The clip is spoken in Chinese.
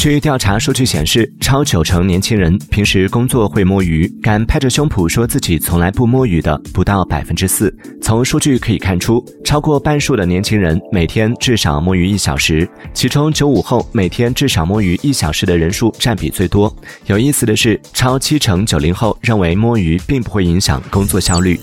据调查数据显示超九成年轻人平时工作会摸鱼敢拍着胸脯说自己从来不摸鱼的不到百分之四。从数据可以看出超过半数的年轻人每天至少摸鱼一小时其中九五后每天至少摸鱼一小时的人数占比最多。有意思的是超七成九零后认为摸鱼并不会影响工作效率。